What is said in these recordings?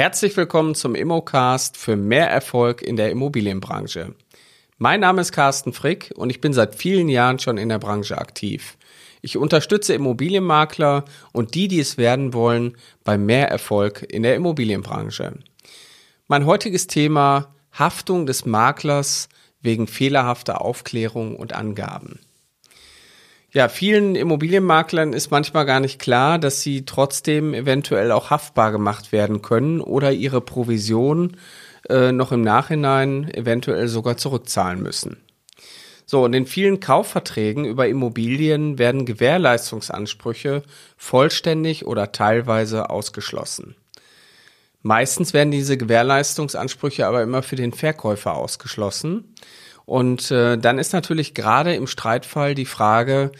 Herzlich willkommen zum Immocast für mehr Erfolg in der Immobilienbranche. Mein Name ist Carsten Frick und ich bin seit vielen Jahren schon in der Branche aktiv. Ich unterstütze Immobilienmakler und die, die es werden wollen, bei mehr Erfolg in der Immobilienbranche. Mein heutiges Thema Haftung des Maklers wegen fehlerhafter Aufklärung und Angaben. Ja, vielen Immobilienmaklern ist manchmal gar nicht klar, dass sie trotzdem eventuell auch haftbar gemacht werden können oder ihre Provision äh, noch im Nachhinein eventuell sogar zurückzahlen müssen. So, und in vielen Kaufverträgen über Immobilien werden Gewährleistungsansprüche vollständig oder teilweise ausgeschlossen. Meistens werden diese Gewährleistungsansprüche aber immer für den Verkäufer ausgeschlossen. Und äh, dann ist natürlich gerade im Streitfall die Frage,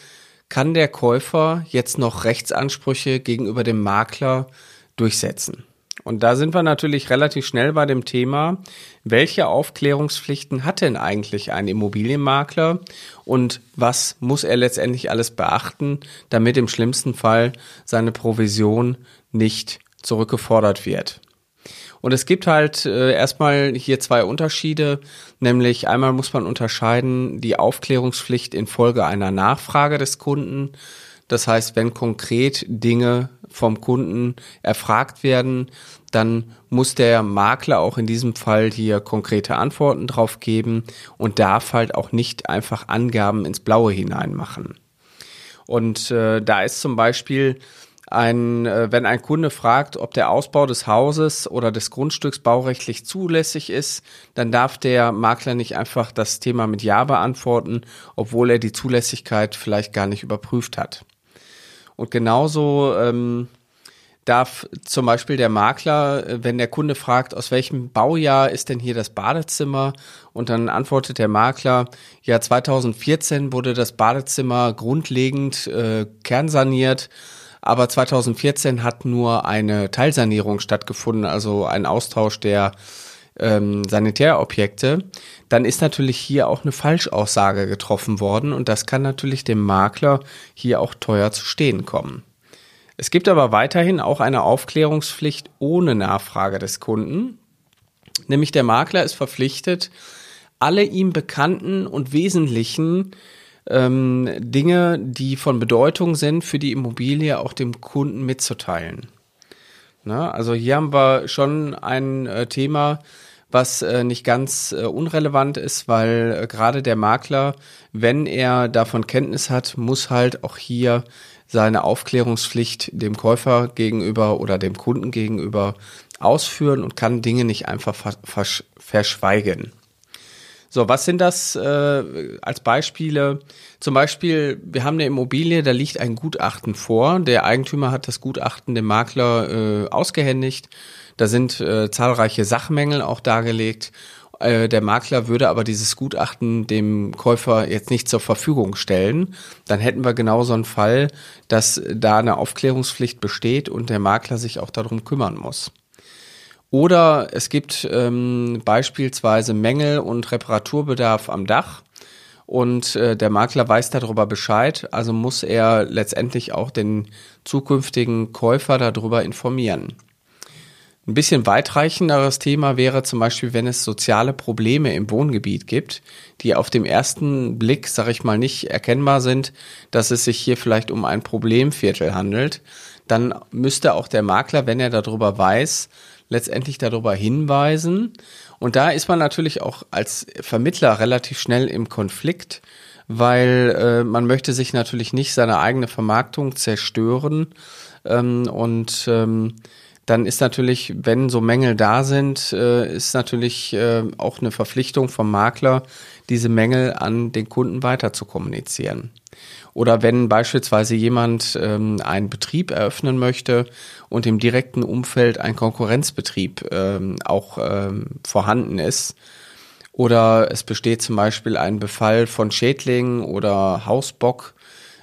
kann der Käufer jetzt noch Rechtsansprüche gegenüber dem Makler durchsetzen? Und da sind wir natürlich relativ schnell bei dem Thema, welche Aufklärungspflichten hat denn eigentlich ein Immobilienmakler und was muss er letztendlich alles beachten, damit im schlimmsten Fall seine Provision nicht zurückgefordert wird. Und es gibt halt äh, erstmal hier zwei Unterschiede, nämlich einmal muss man unterscheiden die Aufklärungspflicht infolge einer Nachfrage des Kunden. Das heißt, wenn konkret Dinge vom Kunden erfragt werden, dann muss der Makler auch in diesem Fall hier konkrete Antworten drauf geben und darf halt auch nicht einfach Angaben ins Blaue hinein machen. Und äh, da ist zum Beispiel ein, äh, wenn ein Kunde fragt, ob der Ausbau des Hauses oder des Grundstücks baurechtlich zulässig ist, dann darf der Makler nicht einfach das Thema mit Ja beantworten, obwohl er die Zulässigkeit vielleicht gar nicht überprüft hat. Und genauso ähm, darf zum Beispiel der Makler, äh, wenn der Kunde fragt, aus welchem Baujahr ist denn hier das Badezimmer? Und dann antwortet der Makler, ja, 2014 wurde das Badezimmer grundlegend äh, kernsaniert aber 2014 hat nur eine Teilsanierung stattgefunden, also ein Austausch der ähm, Sanitärobjekte, dann ist natürlich hier auch eine Falschaussage getroffen worden und das kann natürlich dem Makler hier auch teuer zu stehen kommen. Es gibt aber weiterhin auch eine Aufklärungspflicht ohne Nachfrage des Kunden, nämlich der Makler ist verpflichtet, alle ihm bekannten und wesentlichen ähm, Dinge, die von Bedeutung sind für die Immobilie, auch dem Kunden mitzuteilen. Na, also hier haben wir schon ein äh, Thema, was äh, nicht ganz äh, unrelevant ist, weil äh, gerade der Makler, wenn er davon Kenntnis hat, muss halt auch hier seine Aufklärungspflicht dem Käufer gegenüber oder dem Kunden gegenüber ausführen und kann Dinge nicht einfach vers verschweigen. So, was sind das äh, als Beispiele? Zum Beispiel, wir haben eine Immobilie, da liegt ein Gutachten vor. Der Eigentümer hat das Gutachten dem Makler äh, ausgehändigt. Da sind äh, zahlreiche Sachmängel auch dargelegt. Äh, der Makler würde aber dieses Gutachten dem Käufer jetzt nicht zur Verfügung stellen. Dann hätten wir genau so einen Fall, dass da eine Aufklärungspflicht besteht und der Makler sich auch darum kümmern muss. Oder es gibt ähm, beispielsweise Mängel und Reparaturbedarf am Dach. Und äh, der Makler weiß darüber Bescheid, also muss er letztendlich auch den zukünftigen Käufer darüber informieren. Ein bisschen weitreichenderes Thema wäre zum Beispiel, wenn es soziale Probleme im Wohngebiet gibt, die auf dem ersten Blick, sag ich mal, nicht erkennbar sind, dass es sich hier vielleicht um ein Problemviertel handelt, dann müsste auch der Makler, wenn er darüber weiß, letztendlich darüber hinweisen. Und da ist man natürlich auch als Vermittler relativ schnell im Konflikt, weil äh, man möchte sich natürlich nicht seine eigene Vermarktung zerstören. Ähm, und ähm, dann ist natürlich, wenn so Mängel da sind, äh, ist natürlich äh, auch eine Verpflichtung vom Makler, diese Mängel an den Kunden weiter zu kommunizieren. Oder wenn beispielsweise jemand ähm, einen Betrieb eröffnen möchte und im direkten Umfeld ein Konkurrenzbetrieb ähm, auch ähm, vorhanden ist. Oder es besteht zum Beispiel ein Befall von Schädlingen oder Hausbock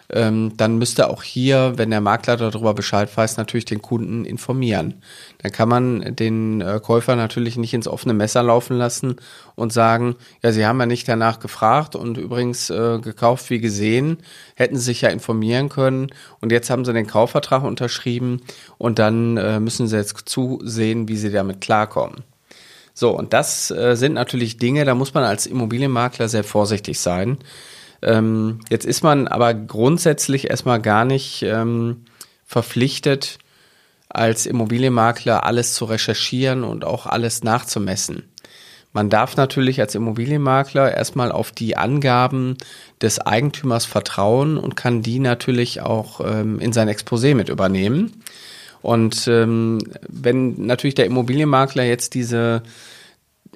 ähm, dann müsste auch hier, wenn der Makler darüber Bescheid weiß, natürlich den Kunden informieren. Dann kann man den äh, Käufer natürlich nicht ins offene Messer laufen lassen und sagen, ja, Sie haben ja nicht danach gefragt und übrigens äh, gekauft wie gesehen, hätten Sie sich ja informieren können und jetzt haben Sie den Kaufvertrag unterschrieben und dann äh, müssen Sie jetzt zusehen, wie Sie damit klarkommen. So, und das äh, sind natürlich Dinge, da muss man als Immobilienmakler sehr vorsichtig sein. Ähm, jetzt ist man aber grundsätzlich erstmal gar nicht ähm, verpflichtet, als Immobilienmakler alles zu recherchieren und auch alles nachzumessen. Man darf natürlich als Immobilienmakler erstmal auf die Angaben des Eigentümers vertrauen und kann die natürlich auch ähm, in sein Exposé mit übernehmen. Und ähm, wenn natürlich der Immobilienmakler jetzt diese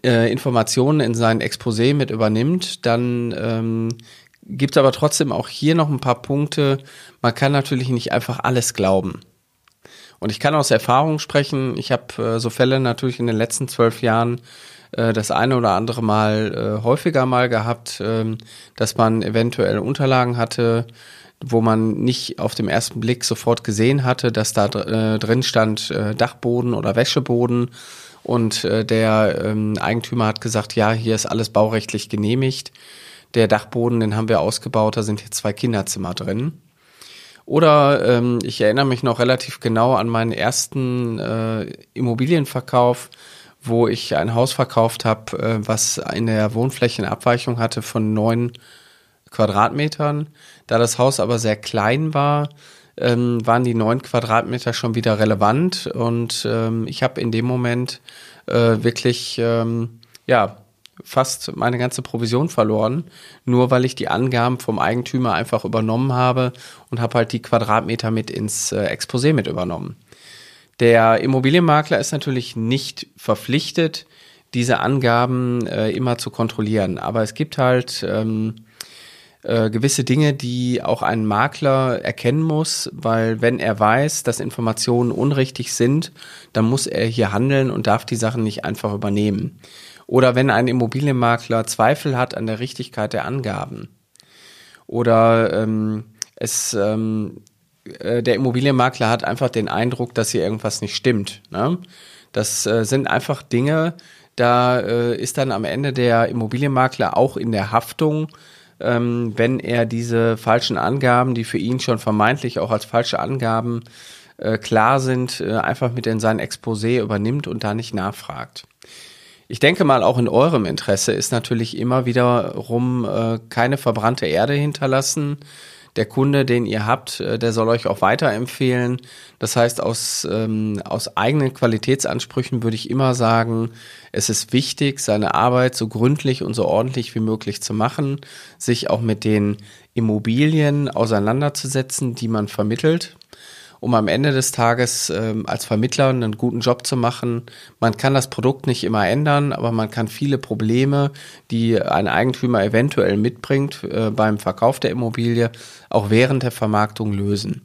äh, Informationen in sein Exposé mit übernimmt, dann ähm, gibt aber trotzdem auch hier noch ein paar Punkte. Man kann natürlich nicht einfach alles glauben. Und ich kann aus Erfahrung sprechen. Ich habe äh, so Fälle natürlich in den letzten zwölf Jahren äh, das eine oder andere Mal äh, häufiger mal gehabt, äh, dass man eventuell Unterlagen hatte, wo man nicht auf dem ersten Blick sofort gesehen hatte, dass da äh, drin stand äh, Dachboden oder Wäscheboden und äh, der ähm, Eigentümer hat gesagt, ja, hier ist alles baurechtlich genehmigt. Der Dachboden, den haben wir ausgebaut, da sind jetzt zwei Kinderzimmer drin. Oder ähm, ich erinnere mich noch relativ genau an meinen ersten äh, Immobilienverkauf, wo ich ein Haus verkauft habe, äh, was in der Wohnflächenabweichung hatte von neun Quadratmetern. Da das Haus aber sehr klein war, ähm, waren die neun Quadratmeter schon wieder relevant und ähm, ich habe in dem Moment äh, wirklich ähm, ja fast meine ganze Provision verloren, nur weil ich die Angaben vom Eigentümer einfach übernommen habe und habe halt die Quadratmeter mit ins äh, Exposé mit übernommen. Der Immobilienmakler ist natürlich nicht verpflichtet, diese Angaben äh, immer zu kontrollieren, aber es gibt halt ähm, äh, gewisse Dinge, die auch ein Makler erkennen muss, weil wenn er weiß, dass Informationen unrichtig sind, dann muss er hier handeln und darf die Sachen nicht einfach übernehmen. Oder wenn ein Immobilienmakler Zweifel hat an der Richtigkeit der Angaben. Oder ähm, es ähm, äh, der Immobilienmakler hat einfach den Eindruck, dass hier irgendwas nicht stimmt. Ne? Das äh, sind einfach Dinge, da äh, ist dann am Ende der Immobilienmakler auch in der Haftung, ähm, wenn er diese falschen Angaben, die für ihn schon vermeintlich auch als falsche Angaben äh, klar sind, äh, einfach mit in sein Exposé übernimmt und da nicht nachfragt. Ich denke mal, auch in eurem Interesse ist natürlich immer wiederum äh, keine verbrannte Erde hinterlassen. Der Kunde, den ihr habt, äh, der soll euch auch weiterempfehlen. Das heißt, aus, ähm, aus eigenen Qualitätsansprüchen würde ich immer sagen, es ist wichtig, seine Arbeit so gründlich und so ordentlich wie möglich zu machen, sich auch mit den Immobilien auseinanderzusetzen, die man vermittelt um am Ende des Tages ähm, als Vermittler einen guten Job zu machen. Man kann das Produkt nicht immer ändern, aber man kann viele Probleme, die ein Eigentümer eventuell mitbringt äh, beim Verkauf der Immobilie, auch während der Vermarktung lösen.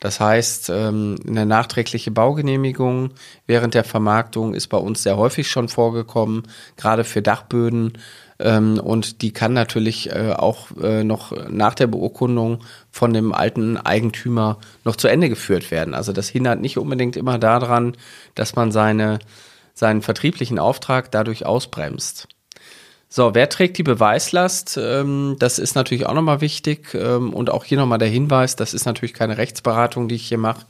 Das heißt, ähm, eine nachträgliche Baugenehmigung während der Vermarktung ist bei uns sehr häufig schon vorgekommen, gerade für Dachböden ähm, und die kann natürlich äh, auch äh, noch nach der Beurkundung von dem alten Eigentümer noch zu Ende geführt werden. Also das hindert nicht unbedingt immer daran, dass man seine, seinen vertrieblichen Auftrag dadurch ausbremst. So, wer trägt die Beweislast? Ähm, das ist natürlich auch nochmal wichtig. Ähm, und auch hier nochmal der Hinweis, das ist natürlich keine Rechtsberatung, die ich hier mache.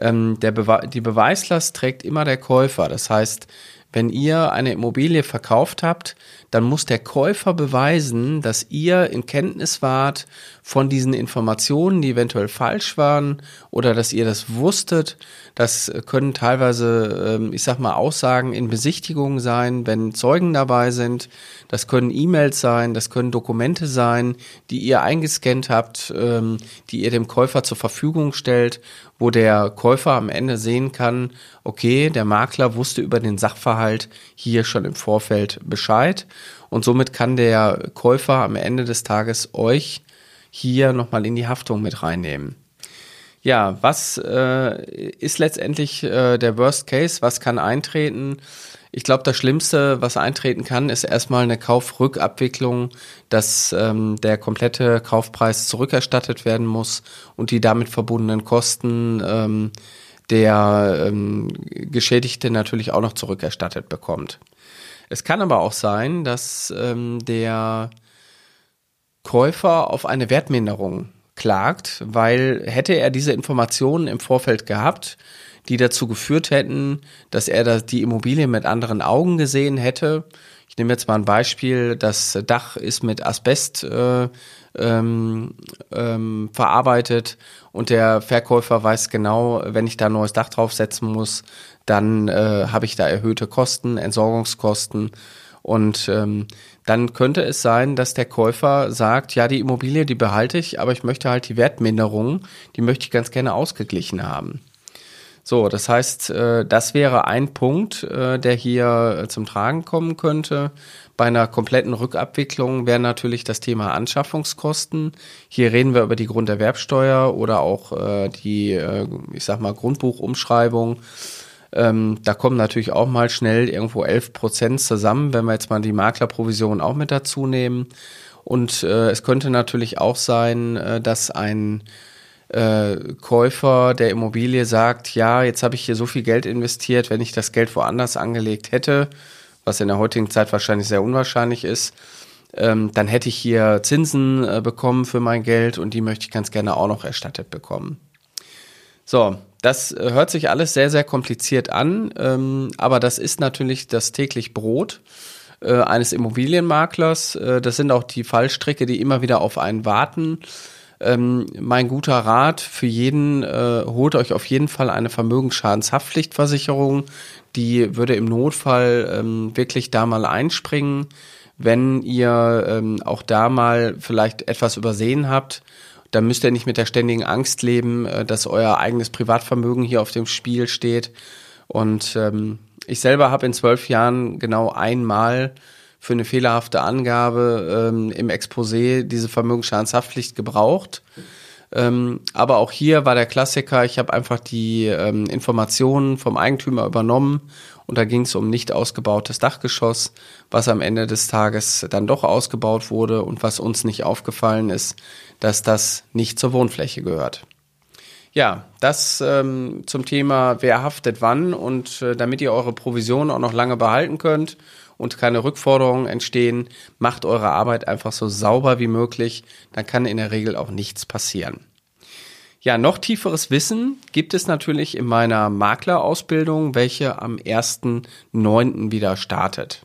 Ähm, Bewe die Beweislast trägt immer der Käufer. Das heißt, wenn ihr eine Immobilie verkauft habt, dann muss der Käufer beweisen, dass ihr in Kenntnis wart von diesen Informationen, die eventuell falsch waren oder dass ihr das wusstet. Das können teilweise, ähm, ich sag mal, Aussagen in Besichtigungen sein, wenn Zeugen dabei sind. Das können E-Mails sein, das können Dokumente sein, die ihr eingescannt habt, ähm, die ihr dem Käufer zur Verfügung stellt wo der Käufer am Ende sehen kann, okay, der Makler wusste über den Sachverhalt hier schon im Vorfeld Bescheid und somit kann der Käufer am Ende des Tages euch hier nochmal in die Haftung mit reinnehmen. Ja, was äh, ist letztendlich äh, der Worst Case? Was kann eintreten? Ich glaube, das Schlimmste, was eintreten kann, ist erstmal eine Kaufrückabwicklung, dass ähm, der komplette Kaufpreis zurückerstattet werden muss und die damit verbundenen Kosten ähm, der ähm, Geschädigte natürlich auch noch zurückerstattet bekommt. Es kann aber auch sein, dass ähm, der Käufer auf eine Wertminderung klagt, weil hätte er diese Informationen im Vorfeld gehabt, die dazu geführt hätten, dass er die Immobilie mit anderen Augen gesehen hätte. Ich nehme jetzt mal ein Beispiel, das Dach ist mit Asbest äh, ähm, ähm, verarbeitet und der Verkäufer weiß genau, wenn ich da ein neues Dach draufsetzen muss, dann äh, habe ich da erhöhte Kosten, Entsorgungskosten und ähm, dann könnte es sein, dass der Käufer sagt, ja, die Immobilie, die behalte ich, aber ich möchte halt die Wertminderung, die möchte ich ganz gerne ausgeglichen haben. So, das heißt, äh, das wäre ein Punkt, äh, der hier zum Tragen kommen könnte. Bei einer kompletten Rückabwicklung wäre natürlich das Thema Anschaffungskosten. Hier reden wir über die Grunderwerbsteuer oder auch äh, die, ich sag mal, Grundbuchumschreibung. Ähm, da kommen natürlich auch mal schnell irgendwo 11 Prozent zusammen, wenn wir jetzt mal die Maklerprovision auch mit dazu nehmen. Und äh, es könnte natürlich auch sein, äh, dass ein äh, Käufer der Immobilie sagt, ja, jetzt habe ich hier so viel Geld investiert, wenn ich das Geld woanders angelegt hätte, was in der heutigen Zeit wahrscheinlich sehr unwahrscheinlich ist, ähm, dann hätte ich hier Zinsen äh, bekommen für mein Geld und die möchte ich ganz gerne auch noch erstattet bekommen. So, das hört sich alles sehr, sehr kompliziert an, ähm, aber das ist natürlich das täglich Brot äh, eines Immobilienmaklers. Äh, das sind auch die Fallstricke, die immer wieder auf einen warten. Ähm, mein guter Rat für jeden, äh, holt euch auf jeden Fall eine Vermögensschadenshaftpflichtversicherung. Die würde im Notfall ähm, wirklich da mal einspringen, wenn ihr ähm, auch da mal vielleicht etwas übersehen habt da müsst ihr nicht mit der ständigen Angst leben, äh, dass euer eigenes Privatvermögen hier auf dem Spiel steht. Und ähm, ich selber habe in zwölf Jahren genau einmal für eine fehlerhafte Angabe ähm, im Exposé diese Vermögensschadenshaftpflicht gebraucht. Ähm, aber auch hier war der Klassiker, ich habe einfach die ähm, Informationen vom Eigentümer übernommen und da ging es um nicht ausgebautes Dachgeschoss, was am Ende des Tages dann doch ausgebaut wurde und was uns nicht aufgefallen ist, dass das nicht zur Wohnfläche gehört. Ja, das ähm, zum Thema, wer haftet wann und äh, damit ihr eure Provision auch noch lange behalten könnt und keine Rückforderungen entstehen, macht eure Arbeit einfach so sauber wie möglich, dann kann in der Regel auch nichts passieren. Ja, noch tieferes Wissen gibt es natürlich in meiner Maklerausbildung, welche am 1.9. wieder startet.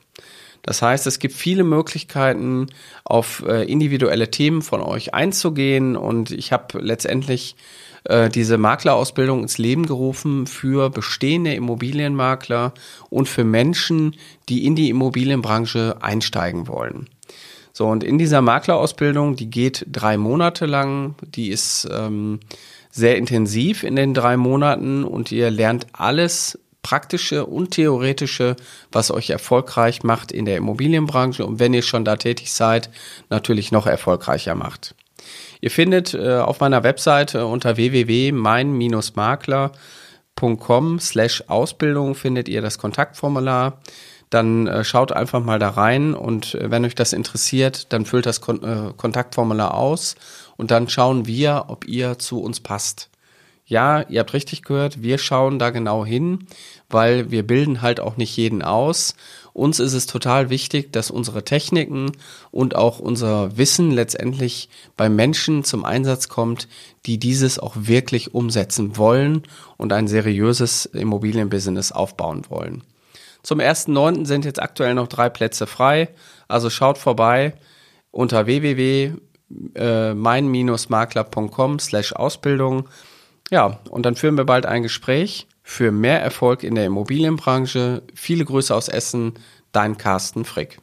Das heißt, es gibt viele Möglichkeiten, auf äh, individuelle Themen von euch einzugehen und ich habe letztendlich äh, diese Maklerausbildung ins Leben gerufen für bestehende Immobilienmakler und für Menschen, die in die Immobilienbranche einsteigen wollen. So, und in dieser Maklerausbildung, die geht drei Monate lang, die ist ähm, sehr intensiv in den drei Monaten und ihr lernt alles praktische und theoretische, was euch erfolgreich macht in der Immobilienbranche und wenn ihr schon da tätig seid, natürlich noch erfolgreicher macht. Ihr findet äh, auf meiner Webseite unter www.mein-makler.com slash Ausbildung findet ihr das Kontaktformular dann äh, schaut einfach mal da rein und äh, wenn euch das interessiert, dann füllt das Kon äh, Kontaktformular aus und dann schauen wir, ob ihr zu uns passt. Ja, ihr habt richtig gehört, wir schauen da genau hin, weil wir bilden halt auch nicht jeden aus. Uns ist es total wichtig, dass unsere Techniken und auch unser Wissen letztendlich bei Menschen zum Einsatz kommt, die dieses auch wirklich umsetzen wollen und ein seriöses Immobilienbusiness aufbauen wollen. Zum 1.9. sind jetzt aktuell noch drei Plätze frei. Also schaut vorbei unter www.mein-makler.com äh, slash Ausbildung. Ja, und dann führen wir bald ein Gespräch für mehr Erfolg in der Immobilienbranche. Viele Grüße aus Essen, dein Carsten Frick.